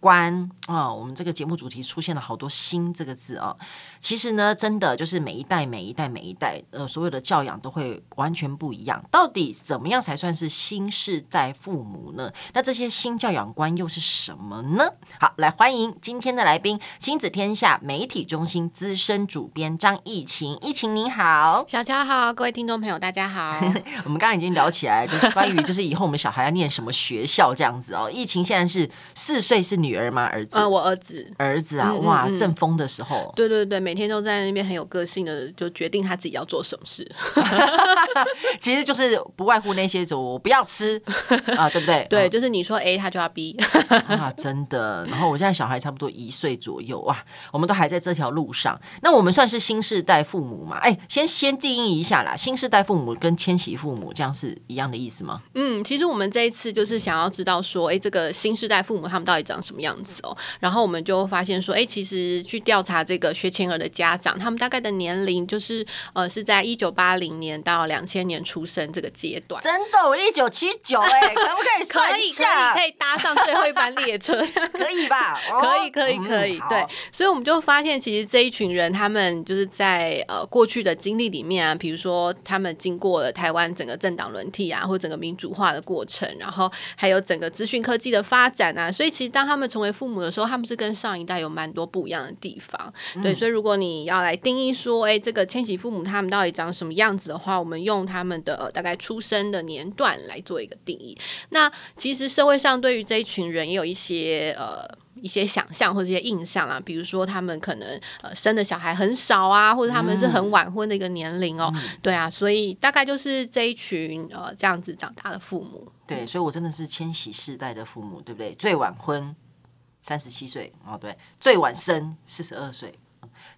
观啊、哦，我们这个节目主题出现了好多“新”这个字啊、哦。其实呢，真的就是每一代、每一代、每一代，呃，所有的教养都会完全不一样。到底怎么样才算是新世代父母呢？那这些新教养观又是什么呢？好，来欢迎今天的来宾，亲子天下媒体中心资深主编张疫情。疫情你好，小乔好，各位听众朋友大家好。我们刚刚已经聊起来，就是关于就是以后我们小孩要念什么学校这样子哦。疫情现在是四岁，是女儿吗？儿子？呃，我儿子。儿子啊，哇，嗯嗯嗯正疯的时候。对对对。每天都在那边很有个性的，就决定他自己要做什么事。其实就是不外乎那些，就我不要吃 啊，对不对？对，就是你说 A，他就要 B 啊，真的。然后我现在小孩差不多一岁左右哇，我们都还在这条路上。那我们算是新世代父母嘛？哎，先先定义一下啦，新世代父母跟千禧父母这样是一样的意思吗？嗯，其实我们这一次就是想要知道说，哎，这个新世代父母他们到底长什么样子哦？然后我们就发现说，哎，其实去调查这个学前儿的家长，他们大概的年龄就是呃是在一九八零年到两千年出生这个阶段。真的，我一九七九哎，可不可以算一下？可以可以可以搭上最后一班列车，可以吧？可以可以可以，对。所以我们就发现，其实这一群人，他们就是在呃过去的经历里面啊，比如说他们经过了台湾整个政党轮替啊，或整个民主化的过程，然后还有整个资讯科技的发展啊，所以其实当他们成为父母的时候，他们是跟上一代有蛮多不一样的地方。对，所以如果你要来定义说，哎，这个千禧父母他们到底长什么样子的话，我们用他们的、呃、大概出生的年段来做一个定义。那其实社会上对于这一群人也有一些呃一些想象或者一些印象啊，比如说他们可能呃生的小孩很少啊，或者他们是很晚婚的一个年龄哦。嗯、对啊，所以大概就是这一群呃这样子长大的父母。对，所以我真的是千禧世代的父母，对不对？最晚婚三十七岁哦，对，最晚生四十二岁。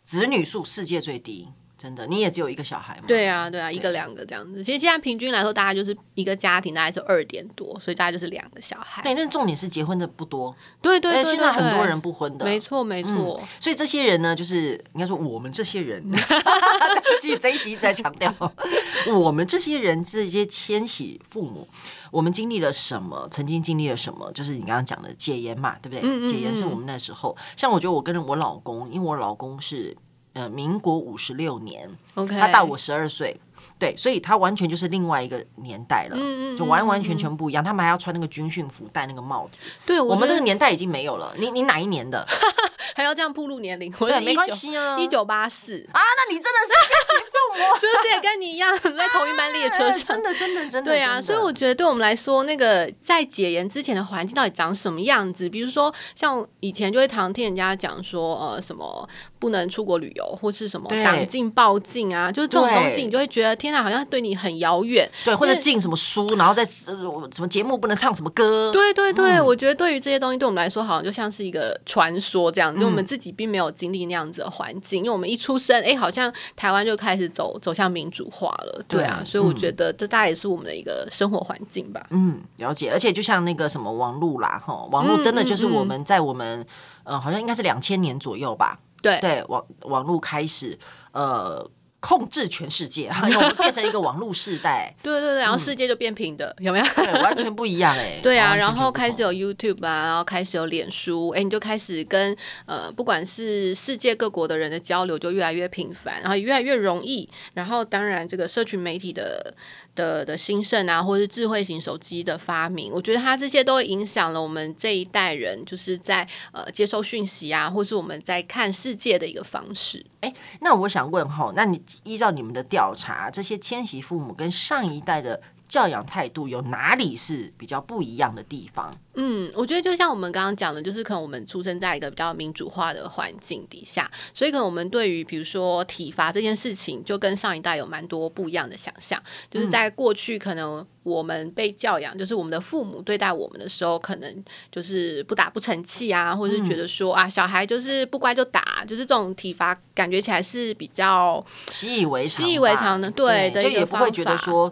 子女数世界最低，真的，你也只有一个小孩吗？对啊，对啊，一个两个这样子。其实现在平均来说，大概就是一个家庭大概是二点多，所以大概就是两个小孩。对，但重点是结婚的不多。对对对，现在很多人不婚的，没错没错。所以这些人呢，就是应该说我们这些人，这一集在强调 我们这些人这些迁徙父母。我们经历了什么？曾经经历了什么？就是你刚刚讲的戒烟嘛，对不对？嗯嗯嗯，解严是我们那时候。像我觉得我跟我老公，因为我老公是呃民国五十六年.他大我十二岁。对，所以他完全就是另外一个年代了，嗯嗯，就完完全全不一样。他们还要穿那个军训服，戴那个帽子。对，我，我们这个年代已经没有了。你你哪一年的？还要这样暴露年龄？对，没关系啊，一九八四啊，那你真的是 是不是也跟你一样在同一班列车上？真的，真的，真的。对啊，所以我觉得对我们来说，那个在解严之前的环境到底长什么样子？比如说，像以前就会常听人家讲说，呃，什么不能出国旅游，或是什么党禁报禁啊，就是这种东西，你就会觉得天。哪好像对你很遥远，对，或者禁什么书，然后在什么节目不能唱什么歌，对对对，嗯、我觉得对于这些东西，对我们来说，好像就像是一个传说这样子，因为我们自己并没有经历那样子的环境，因为我们一出生，哎，好像台湾就开始走走向民主化了，对啊，对所以我觉得这大概也是我们的一个生活环境吧。嗯，了解，而且就像那个什么网络啦，哈，网络真的就是我们在我们，嗯，嗯，嗯、呃，好像应该是两千年左右吧，对对，网网络开始，呃。控制全世界，我们变成一个网络世代。对对对，然后世界就变平的，嗯、有没有？对，完全不一样哎。对啊，然后开始有 YouTube 啊，然后开始有脸书，哎，你就开始跟呃，不管是世界各国的人的交流就越来越频繁，然后也越来越容易。然后当然，这个社群媒体的。的的兴盛啊，或是智慧型手机的发明，我觉得它这些都影响了我们这一代人，就是在呃接受讯息啊，或是我们在看世界的一个方式。诶，那我想问哈，那你依照你们的调查，这些迁徙父母跟上一代的教养态度有哪里是比较不一样的地方？嗯，我觉得就像我们刚刚讲的，就是可能我们出生在一个比较民主化的环境底下，所以可能我们对于比如说体罚这件事情，就跟上一代有蛮多不一样的想象。就是在过去，可能我们被教养，就是我们的父母对待我们的时候，可能就是不打不成器啊，或者是觉得说啊，小孩就是不乖就打，就是这种体罚感觉起来是比较习以为常、习以为常的，对，就也不会觉得说。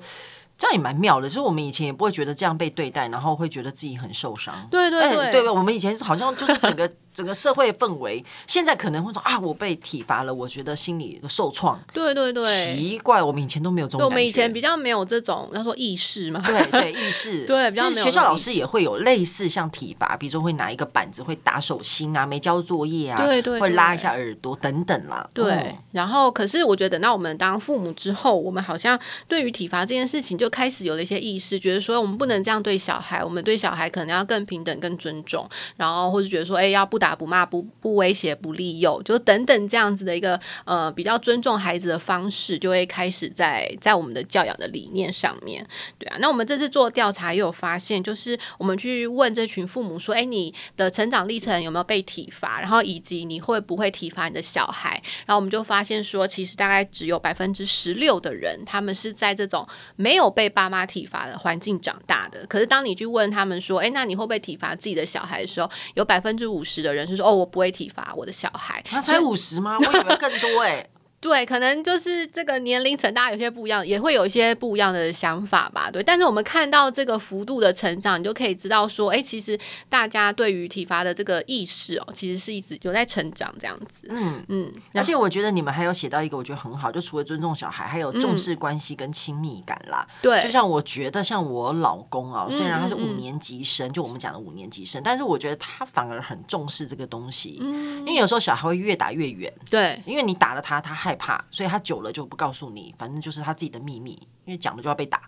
这样也蛮妙的，就是我们以前也不会觉得这样被对待，然后会觉得自己很受伤。对对对，对，我们以前好像就是整个。整个社会氛围，现在可能会说啊，我被体罚了，我觉得心里受创。对对对，奇怪，我们以前都没有这种。我们以前比较没有这种，要说意识嘛。对对，意识。对，比较没有。学校老师也会有类似像体罚，比如说会拿一个板子，会打手心啊，没交作业啊，对对，会拉一下耳朵等等啦。对。嗯、然后，可是我觉得等到我们当父母之后，我们好像对于体罚这件事情就开始有了一些意识，觉得说我们不能这样对小孩，我们对小孩可能要更平等、更尊重，然后或者觉得说，哎，要不打不骂不。不威胁、不利诱，就等等这样子的一个呃比较尊重孩子的方式，就会开始在在我们的教养的理念上面，对啊。那我们这次做调查也有发现，就是我们去问这群父母说：“哎，你的成长历程有没有被体罚？然后以及你会不会体罚你的小孩？”然后我们就发现说，其实大概只有百分之十六的人，他们是在这种没有被爸妈体罚的环境长大的。可是当你去问他们说：“哎，那你会不会体罚自己的小孩的时候，有百分之五十的人是说：‘哦，我不会。’”体罚我的小孩，他才五十吗？我以为更多哎、欸。对，可能就是这个年龄层，大家有些不一样，也会有一些不一样的想法吧。对，但是我们看到这个幅度的成长，你就可以知道说，哎，其实大家对于体罚的这个意识哦，其实是一直有在成长这样子。嗯嗯。而且我觉得你们还有写到一个，我觉得很好，就除了尊重小孩，还有重视关系跟亲密感啦。对、嗯，就像我觉得，像我老公啊，虽然他是五年级生，嗯嗯、就我们讲的五年级生，但是我觉得他反而很重视这个东西。嗯。因为有时候小孩会越打越远。对。因为你打了他，他害怕，所以他。久了就不告诉你，反正就是他自己的秘密，因为讲了就要被打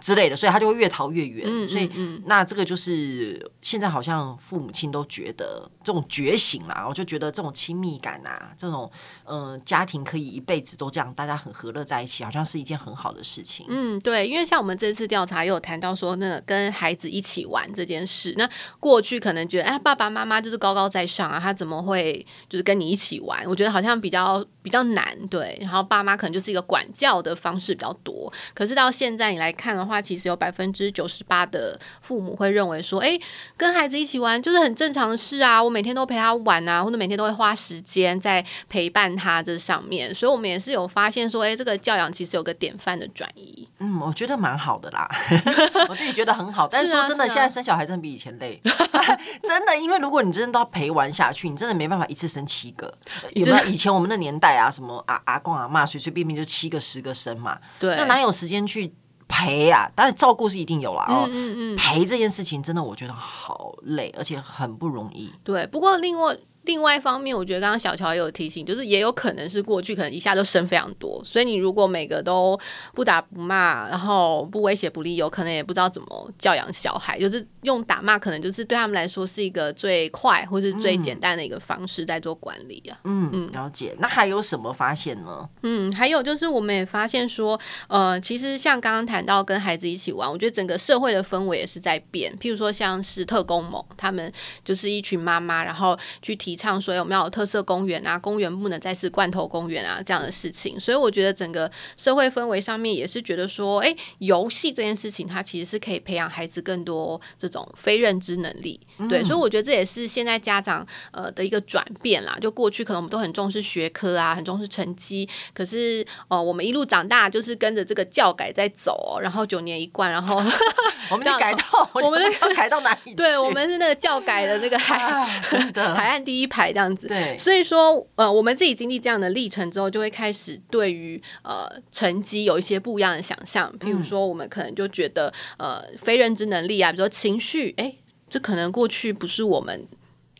之类的，所以他就会越逃越远。嗯、所以，那这个就是现在好像父母亲都觉得这种觉醒啦，我就觉得这种亲密感啊，这种嗯、家庭可以一辈子都这样，大家很和乐在一起，好像是一件很好的事情。嗯，对，因为像我们这次调查也有谈到说，那个跟孩子一起玩这件事，那过去可能觉得哎，爸爸妈妈就是高高在上啊，他怎么会就是跟你一起玩？我觉得好像比较比较难，对，然后爸。妈可能就是一个管教的方式比较多，可是到现在你来看的话，其实有百分之九十八的父母会认为说，哎，跟孩子一起玩就是很正常的事啊，我每天都陪他玩啊，或者每天都会花时间在陪伴他这上面，所以我们也是有发现说，哎，这个教养其实有个典范的转移。嗯，我觉得蛮好的啦，我自己觉得很好。但是说真的，现在生小孩真的比以前累，真的，因为如果你真的都要陪玩下去，你真的没办法一次生七个。有没有以前我们的年代啊，什么阿阿公阿妈随随便便就七个十个生嘛？对，那哪有时间去陪啊？当然照顾是一定有啦。哦。嗯嗯嗯，陪这件事情真的我觉得好累，而且很不容易。对，不过另外。另外一方面，我觉得刚刚小乔也有提醒，就是也有可能是过去可能一下就生非常多，所以你如果每个都不打不骂，然后不威胁不利诱，可能也不知道怎么教养小孩，就是用打骂，可能就是对他们来说是一个最快或是最简单的一个方式在做管理啊。嗯嗯，了解。那还有什么发现呢？嗯，还有就是我们也发现说，呃，其实像刚刚谈到跟孩子一起玩，我觉得整个社会的氛围也是在变。譬如说像是特工盟，他们就是一群妈妈，然后去提。唱说有没有特色公园啊？公园不能再是罐头公园啊，这样的事情。所以我觉得整个社会氛围上面也是觉得说，哎，游戏这件事情它其实是可以培养孩子更多这种非认知能力。对，所以我觉得这也是现在家长呃的一个转变啦。就过去可能我们都很重视学科啊，很重视成绩，可是呃我们一路长大就是跟着这个教改在走，然后九年一贯，然后 我们就改到我们要改到哪里？对，我们是那个教改的那个海、啊、海岸第一排这样子，对，所以说，呃，我们自己经历这样的历程之后，就会开始对于呃成绩有一些不一样的想象。譬如说，我们可能就觉得，呃，非认知能力啊，比如说情绪，哎，这可能过去不是我们。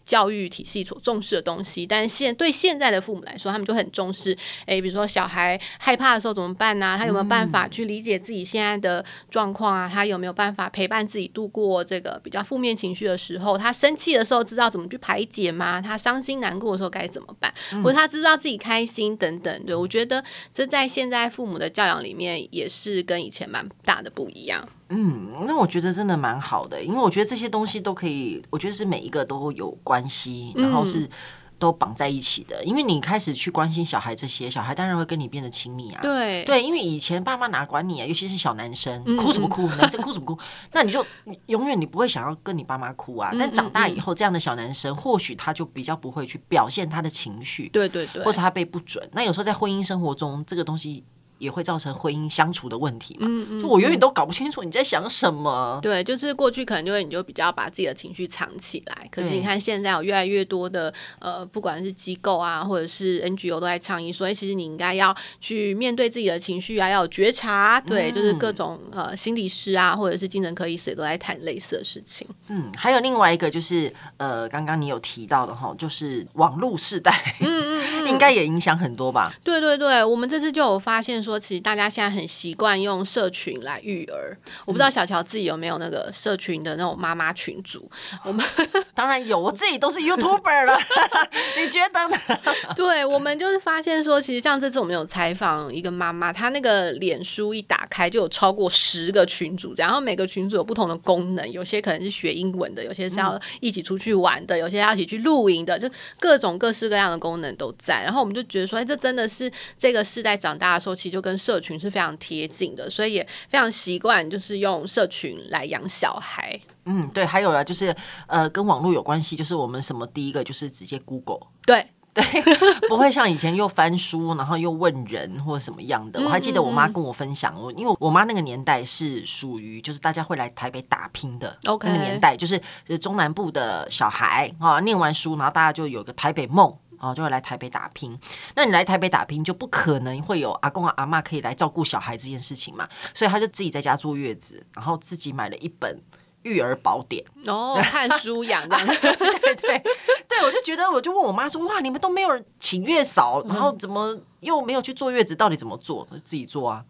教育体系所重视的东西，但是现对现在的父母来说，他们就很重视。诶，比如说小孩害怕的时候怎么办呢、啊？他有没有办法去理解自己现在的状况啊？他有没有办法陪伴自己度过这个比较负面情绪的时候？他生气的时候知道怎么去排解吗？他伤心难过的时候该怎么办？或者他知道自己开心等等？对，我觉得这在现在父母的教养里面也是跟以前蛮大的不一样。嗯，那我觉得真的蛮好的，因为我觉得这些东西都可以，我觉得是每一个都有关系，然后是都绑在一起的。嗯、因为你开始去关心小孩这些，小孩当然会跟你变得亲密啊。对对，因为以前爸妈哪管你啊，尤其是小男生，哭什么哭？嗯、男生哭什么哭？那你就永远你不会想要跟你爸妈哭啊。但长大以后，这样的小男生或许他就比较不会去表现他的情绪，对对对，或者他被不准。那有时候在婚姻生活中，这个东西。也会造成婚姻相处的问题嘛。嗯嗯，我永远都搞不清楚你在想什么。对，就是过去可能就会你就比较把自己的情绪藏起来，可是你看现在有越来越多的呃，不管是机构啊，或者是 NGO 都在倡议，所以其实你应该要去面对自己的情绪啊，要有觉察。对，就是各种呃心理师啊，或者是精神科医师也都在谈类似的事情。嗯，还有另外一个就是呃，刚刚你有提到的哈，就是网络世代，嗯嗯嗯，应该也影响很多吧？对对对，我们这次就有发现说，其实大家现在很习惯用社群来育儿。我不知道小乔自己有没有那个社群的那种妈妈群组？我们 当然有，我自己都是 YouTuber 了。你觉得呢？对，我们就是发现说，其实像这次我们有采访一个妈妈，她那个脸书一打开就有超过十个群组，然后每个群组有不同的功能，有些可能是学英文的，有些是要一起出去玩的，有些要一起去露营的，就各种各式各样的功能都在。然后我们就觉得说，哎，这真的是这个世代长大的时候，其实就跟社群是非常贴近的，所以也非常习惯就是用社群来养小孩。嗯，对，还有啊，就是呃，跟网络有关系，就是我们什么第一个就是直接 Google。对。对，不会像以前又翻书，然后又问人或者什么样的。我还记得我妈跟我分享，我因为我妈那个年代是属于就是大家会来台北打拼的那个年代，就是中南部的小孩啊，念完书，然后大家就有个台北梦啊，就会来台北打拼。那你来台北打拼，就不可能会有阿公啊阿妈可以来照顾小孩这件事情嘛，所以他就自己在家坐月子，然后自己买了一本。育儿宝典哦，看书养这样，对对对，我就觉得，我就问我妈说，哇，你们都没有请月嫂，然后怎么又没有去坐月子？到底怎么做？自己做啊。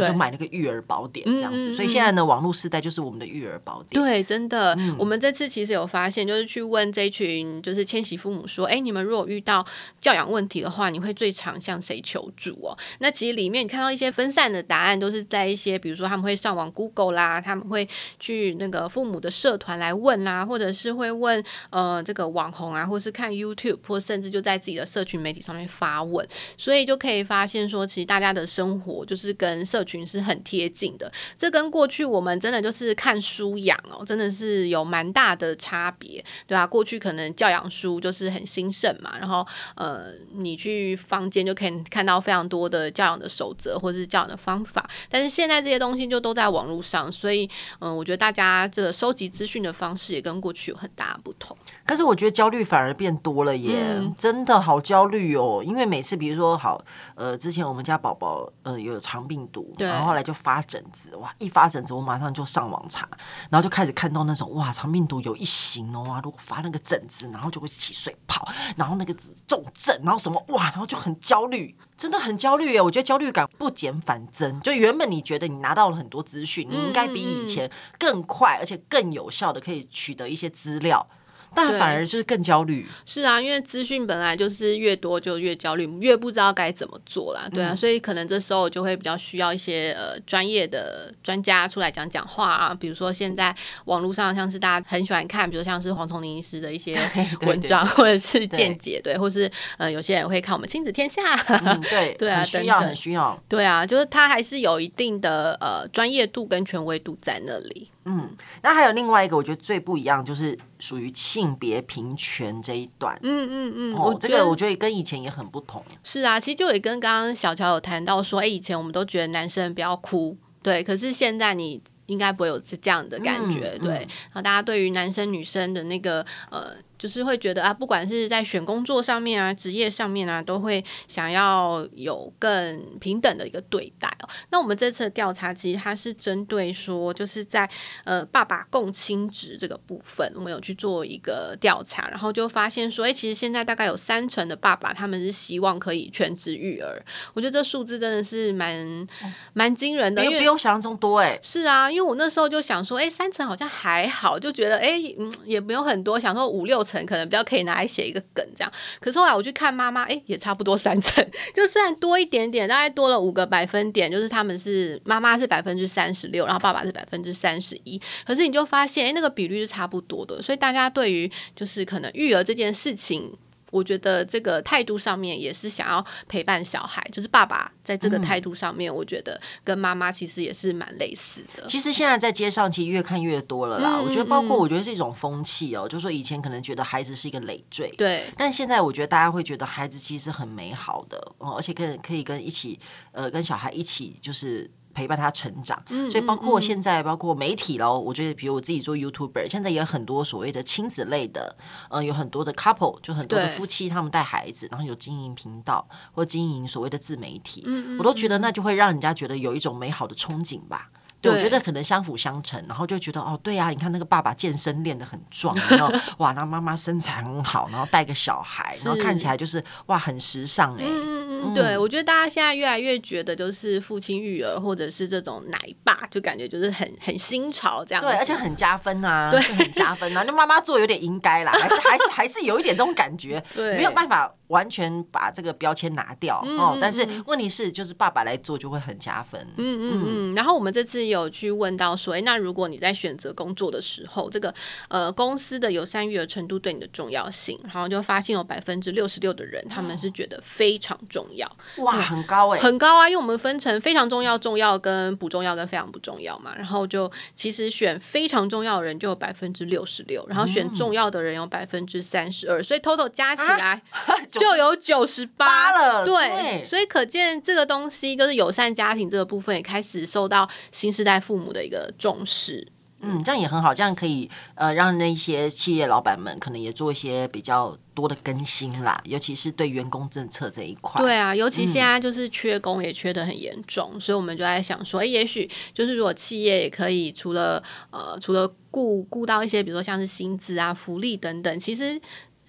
就买那个育儿宝典这样子，嗯、所以现在呢，网络时代就是我们的育儿宝典。对，真的，嗯、我们这次其实有发现，就是去问这群就是千禧父母说，哎，你们如果遇到教养问题的话，你会最常向谁求助哦？那其实里面你看到一些分散的答案，都是在一些比如说他们会上网 Google 啦，他们会去那个父母的社团来问啦，或者是会问呃这个网红啊，或是看 YouTube，或甚至就在自己的社群媒体上面发问，所以就可以发现说，其实大家的生活就是跟社群是很贴近的，这跟过去我们真的就是看书养哦，真的是有蛮大的差别，对吧？过去可能教养书就是很兴盛嘛，然后呃，你去坊间就可以看到非常多的教养的守则或者是教养的方法，但是现在这些东西就都在网络上，所以嗯、呃，我觉得大家这个收集资讯的方式也跟过去有很大的不同。但是我觉得焦虑反而变多了耶，嗯、真的好焦虑哦，因为每次比如说好呃，之前我们家宝宝呃有肠病毒，然后后来就发疹子，哇！一发疹子，我马上就上网查，然后就开始看到那种哇，肠病毒有一型哦，如果发那个疹子，然后就会起水泡，然后那个重症，然后什么哇，然后就很焦虑，真的很焦虑耶！我觉得焦虑感不减反增。就原本你觉得你拿到了很多资讯，你应该比以前更快，而且更有效的可以取得一些资料。但反而就是更焦虑。是啊，因为资讯本来就是越多就越焦虑，越不知道该怎么做啦。对啊，嗯、所以可能这时候就会比较需要一些呃专业的专家出来讲讲话啊。比如说现在网络上像是大家很喜欢看，比如像是黄崇林医师的一些文章或者是见解，对，对，或是呃有些人会看我们亲子天下，嗯、对 对啊，很需要很需要。对啊，就是他还是有一定的呃专业度跟权威度在那里。嗯，那还有另外一个，我觉得最不一样就是属于性别平权这一段。嗯嗯嗯，哦，这个我觉得跟以前也很不同。是啊，其实就也跟刚刚小乔有谈到说，哎，以前我们都觉得男生不要哭，对，可是现在你应该不会有这样的感觉，嗯、对。然后大家对于男生女生的那个呃。就是会觉得啊，不管是在选工作上面啊，职业上面啊，都会想要有更平等的一个对待哦。那我们这次的调查其实它是针对说，就是在呃爸爸共亲职这个部分，我们有去做一个调查，然后就发现说，哎，其实现在大概有三成的爸爸他们是希望可以全职育儿。我觉得这数字真的是蛮蛮惊人的，因为比我想象中多哎。是啊，因为我那时候就想说，哎，三成好像还好，就觉得哎，嗯，也没有很多，想说五六成。可能比较可以拿来写一个梗这样，可是后来我去看妈妈，哎、也差不多三成，就虽然多一点点，大概多了五个百分点，就是他们是妈妈是百分之三十六，然后爸爸是百分之三十一，可是你就发现，哎、那个比率是差不多的，所以大家对于就是可能育儿这件事情。我觉得这个态度上面也是想要陪伴小孩，就是爸爸在这个态度上面，我觉得跟妈妈其实也是蛮类似的。其实现在在街上，其实越看越多了啦。嗯、我觉得，包括我觉得是一种风气哦，就是说以前可能觉得孩子是一个累赘，对，但现在我觉得大家会觉得孩子其实很美好的，哦，而且跟可以跟一起呃跟小孩一起就是。陪伴他成长，所以包括现在，包括媒体喽。我觉得，比如我自己做 YouTuber，现在也有很多所谓的亲子类的，呃，有很多的 couple，就很多的夫妻，他们带孩子，然后有经营频道或经营所谓的自媒体，我都觉得那就会让人家觉得有一种美好的憧憬吧。对，我觉得可能相辅相成，然后就觉得哦，对啊，你看那个爸爸健身练得很壮，然后哇，那妈妈身材很好，然后带个小孩，然后看起来就是哇，很时尚哎。嗯嗯，对，我觉得大家现在越来越觉得，就是父亲育儿或者是这种奶爸，就感觉就是很很新潮这样。对，而且很加分啊，对，很加分啊。那妈妈做有点应该啦，还是还是还是有一点这种感觉，对，没有办法。完全把这个标签拿掉哦，但是问题是，就是爸爸来做就会很加分。嗯嗯嗯。然后我们这次有去问到说，哎，那如果你在选择工作的时候，这个呃公司的友善育儿程度对你的重要性，然后就发现有百分之六十六的人他们是觉得非常重要。哇，很高哎，很高啊！因为我们分成非常重要、重要跟不重要跟非常不重要嘛。然后就其实选非常重要的人就有百分之六十六，然后选重要的人有百分之三十二，所以 total 加起来。就有九十八了，对，对，所以可见这个东西就是友善家庭这个部分也开始受到新时代父母的一个重视。嗯，这样也很好，这样可以呃让那些企业老板们可能也做一些比较多的更新啦，尤其是对员工政策这一块。对啊，尤其现在就是缺工也缺得很严重，嗯，所以我们就在想说，哎，也许就是如果企业也可以除了呃除了顾顾到一些，比如说像是薪资啊、福利等等，其实。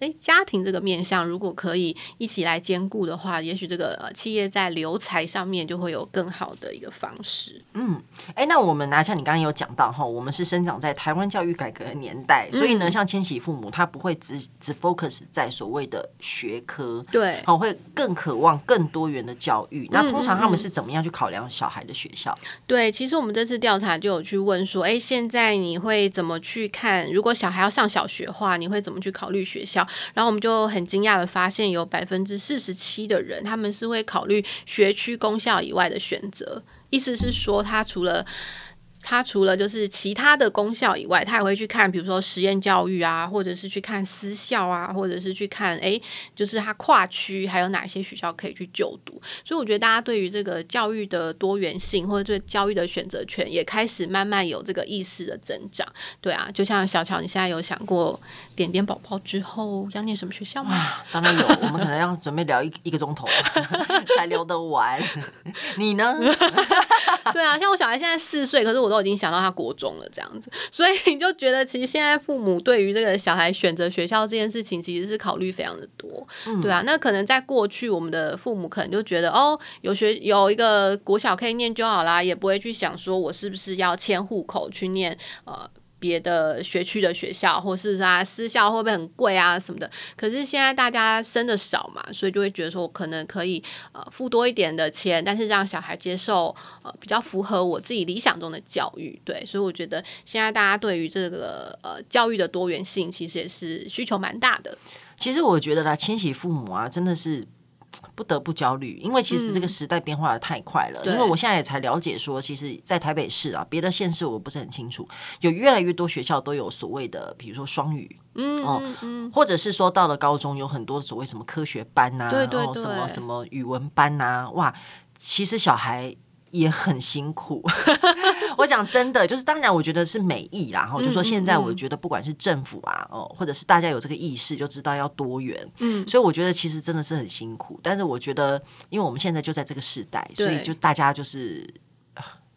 诶，家庭这个面向如果可以一起来兼顾的话，也许这个呃企业在留才上面就会有更好的一个方式。嗯，诶，那我们拿，像你刚刚有讲到哈，我们是生长在台湾教育改革的年代，所以呢，像千禧父母他不会只只 focus 在所谓的学科，对，好，会更渴望更多元的教育。那通常他们是怎么样去考量小孩的学校？对，其实我们这次调查就有去问说，诶，现在你会怎么去看？如果小孩要上小学的话，你会怎么去考虑学校？然后我们就很惊讶的发现，有百分之四十七的人，他们是会考虑学区公校以外的选择。意思是说，他除了他除了就是其他的公校以外，他也会去看，比如说实验教育啊，或者是去看私校啊，或者是去看，诶，就是他跨区还有哪些学校可以去就读。所以我觉得大家对于这个教育的多元性，或者对教育的选择权，也开始慢慢有这个意识的增长。对啊，就像小乔，你现在有想过点点宝宝之后要念什么学校吗？当然有，我们可能要准备聊一一个钟头 才聊得完。你呢？对啊，像我小孩现在四岁，可是我都已经想到他国中了这样子，所以你就觉得其实现在父母对于这个小孩选择学校这件事情，其实是考虑非常的多。嗯、对啊，那可能在过去，我们的父母可能就觉得哦，有学有一个国小可以念就好啦，也不会去想说我是不是要迁户口去念呃。别的学区的学校，或是啊私校会不会很贵啊什么的？可是现在大家生的少嘛，所以就会觉得说，我可能可以呃付多一点的钱，但是让小孩接受呃比较符合我自己理想中的教育。对，所以我觉得现在大家对于这个呃教育的多元性，其实也是需求蛮大的。其实我觉得啦，千禧父母啊，真的是。不得不焦虑，因为其实这个时代变化的太快了。嗯、因为我现在也才了解说，其实，在台北市啊，别的县市我不是很清楚，有越来越多学校都有所谓的，比如说双语，嗯哦，或者是说到了高中有很多所谓什么科学班呐、啊，然后什么什么语文班呐、啊，哇，其实小孩。也很辛苦，我讲真的，就是当然，我觉得是美意啦。然后就说现在，我觉得不管是政府啊，哦，或者是大家有这个意识，就知道要多元。嗯，所以我觉得其实真的是很辛苦。但是我觉得，因为我们现在就在这个时代，所以就大家就是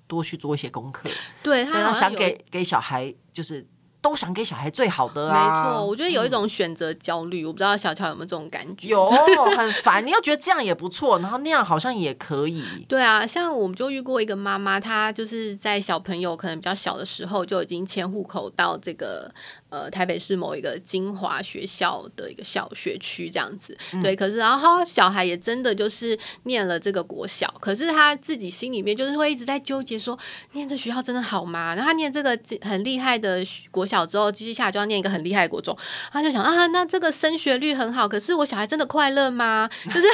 多去做一些功课。对，他想给给小孩就是。都想给小孩最好的啊！没错，我觉得有一种选择焦虑，嗯，我不知道小乔有没有这种感觉？有，很烦。你要觉得这样也不错，然后那样好像也可以。对啊，像我们就遇过一个妈妈，她就是在小朋友可能比较小的时候就已经迁户口到这个。呃，台北市某一个精华学校的一个小学区这样子，嗯，对。可是，然后小孩也真的就是念了这个国小，可是他自己心里面就是会一直在纠结说，念这学校真的好吗？然后他念这个很厉害的国小之后，接下来就要念一个很厉害的国中，他就想啊，那这个升学率很好，可是我小孩真的快乐吗？就是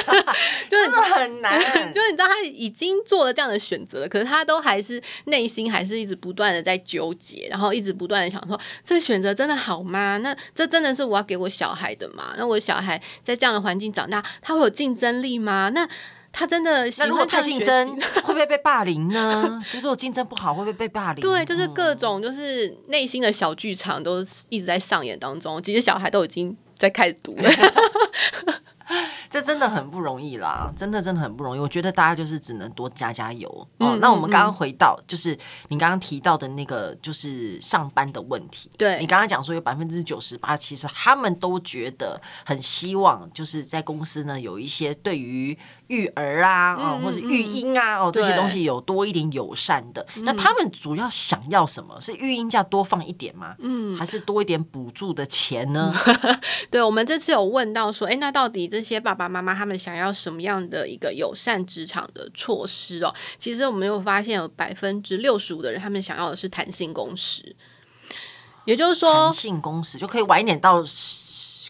就是很难，就是你知道他已经做了这样的选择了，可是他都还是内心还是一直不断的在纠结，然后一直不断的想说，这个选择真的好吗？那这真的是我要给我小孩的吗？那我小孩在这样的环境长大，他会有竞争力吗？那他真的喜欢，太竞争，会不会被霸凌呢？如果竞争不好，会不会被霸凌？对，就是各种就是内心的小剧场都一直在上演当中。其实小孩都已经在开始读了。这真的很不容易啦，真的真的很不容易。我觉得大家就是只能多加加油哦。那我们刚刚回到，就是你刚刚提到的那个，就是上班的问题。对，你刚刚讲说有百分之九十八，其实他们都觉得很希望，就是在公司呢有一些对于。育儿啊，哦，或者育婴啊，哦，这些东西有多一点友善的。那他们主要想要什么？是育婴假多放一点吗？嗯，还是多一点补助的钱呢？对，我们这次有问到说，哎，那到底这些爸爸妈妈他们想要什么样的一个友善职场的措施哦？其实我们有发现，有百分之六十五的人，他们想要的是弹性工时，也就是说，弹性工时就可以晚一点到。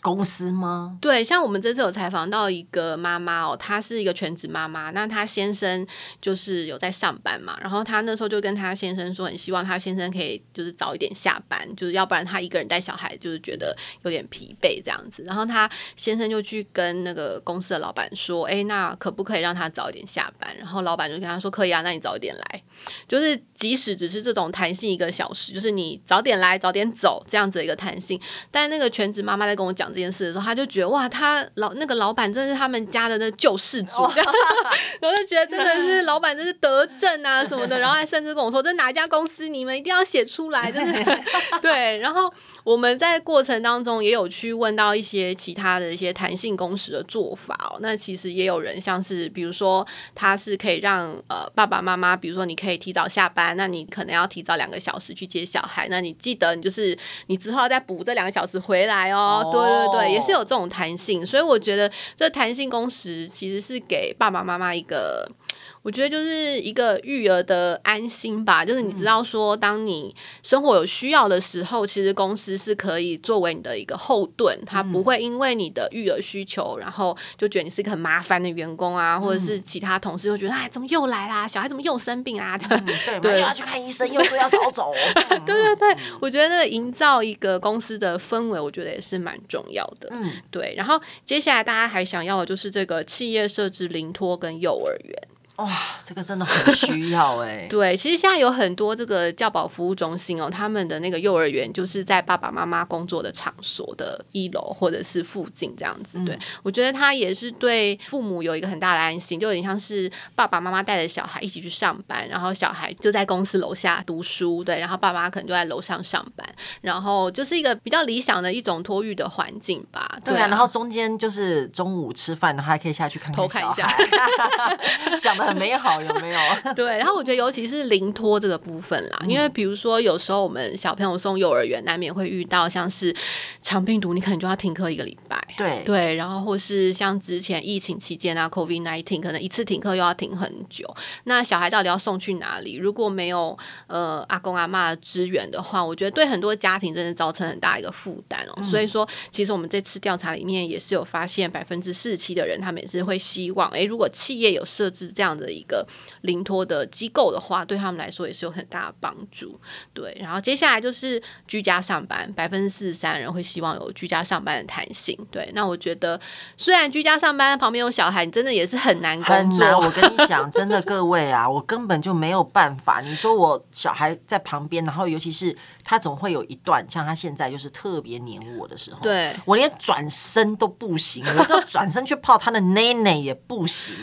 公司吗？对，像我们这次有采访到一个妈妈哦，她是一个全职妈妈，那她先生就是有在上班嘛，然后她那时候就跟她先生说，很希望她先生可以就是早一点下班，就是要不然她一个人带小孩就是觉得有点疲惫这样子，然后她先生就去跟那个公司的老板说，哎，那可不可以让她早一点下班？然后老板就跟他说，可以啊，那你早一点来，就是即使只是这种弹性一个小时，就是你早点来早点走这样子的一个弹性，但那个全职妈妈在跟我讲。这件事的时候，他就觉得哇，他老那个老板真是他们家的那救世主，然后就觉得真的是老板真是德政啊什么的，然后还甚至跟我说，这哪一家公司你们一定要写出来，就是 对，然后。我们在过程当中也有去问到一些其他的一些弹性工时的做法哦。那其实也有人像是，比如说他是可以让呃爸爸妈妈，比如说你可以提早下班，那你可能要提早两个小时去接小孩，那你记得你就是你之后要再补这两个小时回来哦。Oh. 对对对，也是有这种弹性，所以我觉得这弹性工时其实是给爸爸妈妈一个。我觉得就是一个育儿的安心吧，就是你知道说，当你生活有需要的时候，其实公司是可以作为你的一个后盾，他不会因为你的育儿需求，然后就觉得你是一个很麻烦的员工啊，或者是其他同事会觉得，哎，怎么又来啦？小孩怎么又生病啦？对，对，又要去看医生，又说要早走。对对对，我觉得营造一个公司的氛围，我觉得也是蛮重要的。嗯，对。然后接下来大家还想要的就是这个企业设置零托跟幼儿园。哇，这个真的很需要哎。对，其实现在有很多这个教保服务中心哦，他们的那个幼儿园就是在爸爸妈妈工作的场所的一楼或者是附近这样子。对，我觉得他也是对父母有一个很大的安心，就有点像是爸爸妈妈带着小孩一起去上班，然后小孩就在公司楼下读书，对，然后爸爸可能就在楼上上班，然后就是一个比较理想的一种托育的环境吧。对啊，然后中间就是中午吃饭，然后还可以下去看看一下，想的。很美好，有没有？对，然后我觉得尤其是临托这个部分啦，嗯、因为比如说有时候我们小朋友送幼儿园，难免会遇到像是肠病毒，你可能就要停课一个礼拜。对对，然后或是像之前疫情期间啊，COVID nineteen，可能一次停课又要停很久。那小孩到底要送去哪里？如果没有呃阿公阿妈的支援的话，我觉得对很多家庭真的造成很大一个负担哦。嗯、所以说，其实我们这次调查里面也是有发现，百分之四十七的人他们也是会希望，诶，如果企业有设置这样。的一个临托的机构的话，对他们来说也是有很大的帮助。对，然后接下来就是居家上班，百分之四十三人会希望有居家上班的弹性。对，那我觉得虽然居家上班旁边有小孩，你真的也是很难工作。很难，我跟你讲，真的各位啊，我根本就没有办法。你说我小孩在旁边，然后尤其是他总会有一段，像他现在就是特别黏我的时候，对我连转身都不行，我就转身去泡他的奶奶也不行。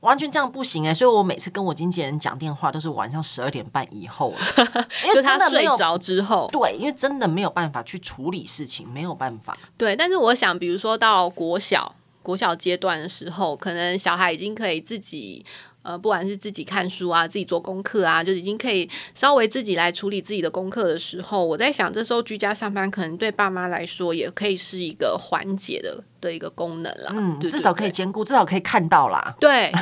完全这样不行哎、欸，所以我每次跟我经纪人讲电话都是晚上十二点半以后了，因为他睡着之后，对，因为真的没有办法去处理事情，没有办法。对，但是我想，比如说到国小。国小阶段的时候，可能小孩已经可以自己。呃，不管是自己看书啊，自己做功课啊，就已经可以稍微自己来处理自己的功课的时候，我在想，这时候居家上班可能对爸妈来说也可以是一个缓解的的一个功能啦。嗯，至少可以兼顾，至少可以看到啦。对，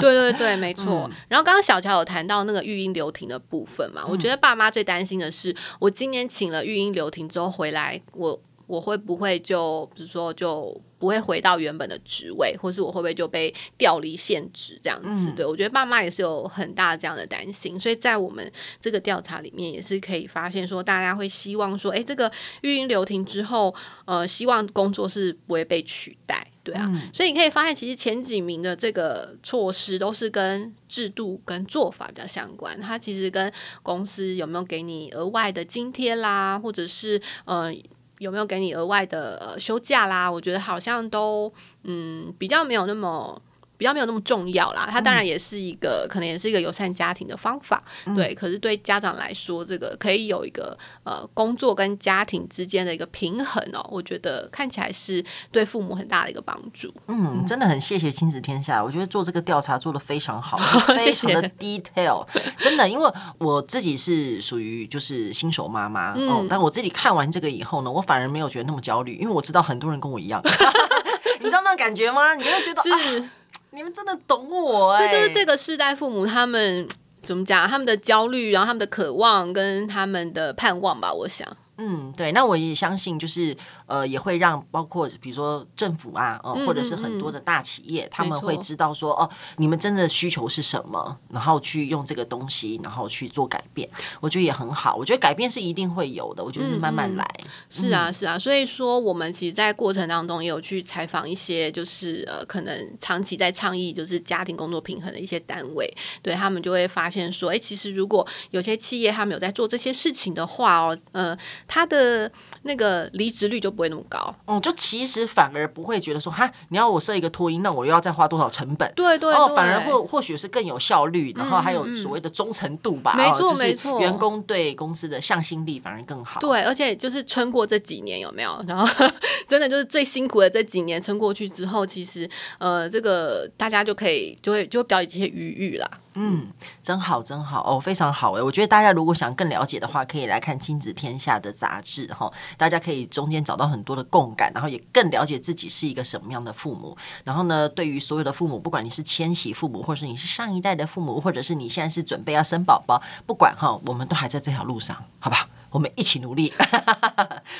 对对对，没错。嗯、然后刚刚小乔有谈到那个育婴留停的部分嘛，嗯、我觉得爸妈最担心的是，我今年请了育婴留停之后回来，我我会不会就比如说就。不会回到原本的职位，或是我会不会就被调离现职这样子？嗯、对，我觉得爸妈也是有很大这样的担心，所以在我们这个调查里面也是可以发现说，大家会希望说，哎，这个育婴留停之后，呃，希望工作是不会被取代，对啊。嗯、所以你可以发现，其实前几名的这个措施都是跟制度跟做法比较相关，它其实跟公司有没有给你额外的津贴啦，或者是呃。有没有给你额外的呃休假啦？我觉得好像都嗯比较没有那么。比较没有那么重要啦，它当然也是一个，嗯、可能也是一个友善家庭的方法，嗯、对。可是对家长来说，这个可以有一个呃工作跟家庭之间的一个平衡哦，我觉得看起来是对父母很大的一个帮助。嗯，真的很谢谢亲子天下，我觉得做这个调查做的非常好，非常的 detail，真的，因为我自己是属于就是新手妈妈、嗯、哦，但我自己看完这个以后呢，我反而没有觉得那么焦虑，因为我知道很多人跟我一样，你知道那种感觉吗？你就会觉得是。啊你们真的懂我哎、欸！这就是这个世代父母他们 怎么讲？他们的焦虑，然后他们的渴望跟他们的盼望吧，我想。嗯，对，那我也相信，就是呃，也会让包括比如说政府啊，呃、或者是很多的大企业，他们会知道说，哦，你们真的需求是什么，然后去用这个东西，然后去做改变。我觉得也很好，我觉得改变是一定会有的，我觉得是慢慢来。是啊，是啊，所以说我们其实，在过程当中也有去采访一些，就是呃，可能长期在倡议就是家庭工作平衡的一些单位，对他们就会发现说，哎，其实如果有些企业他们有在做这些事情的话哦，呃。他的那个离职率就不会那么高，嗯，就其实反而不会觉得说，哈，你要我设一个托音，那我又要再花多少成本？对对，然后反而或或许是更有效率，然后还有所谓的忠诚度吧，没错没错，员工对公司的向心力反而更好。对，而且就是撑过这几年有没有？然后 真的就是最辛苦的这几年撑过去之后，其实呃，这个大家就可以就会就会比较有一些余裕啦。嗯，真好，真好哦，非常好哎。我觉得大家如果想更了解的话，可以来看《亲子天下》的杂志哈，大家可以中间找到很多的共感，然后也更了解自己是一个什么样的父母。然后呢，对于所有的父母，不管你是千禧父母，或是你是上一代的父母，或者是你现在是准备要生宝宝，不管哈，我们都还在这条路上，好吧？我们一起努力，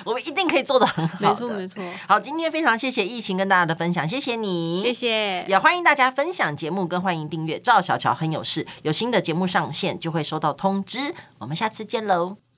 我们一定可以做得很好。没错，没错。好，今天非常谢谢疫情跟大家的分享，谢谢你，谢谢。也欢迎大家分享节目，跟欢迎订阅赵小乔很有事，有新的节目上线就会收到通知。我们下次见喽。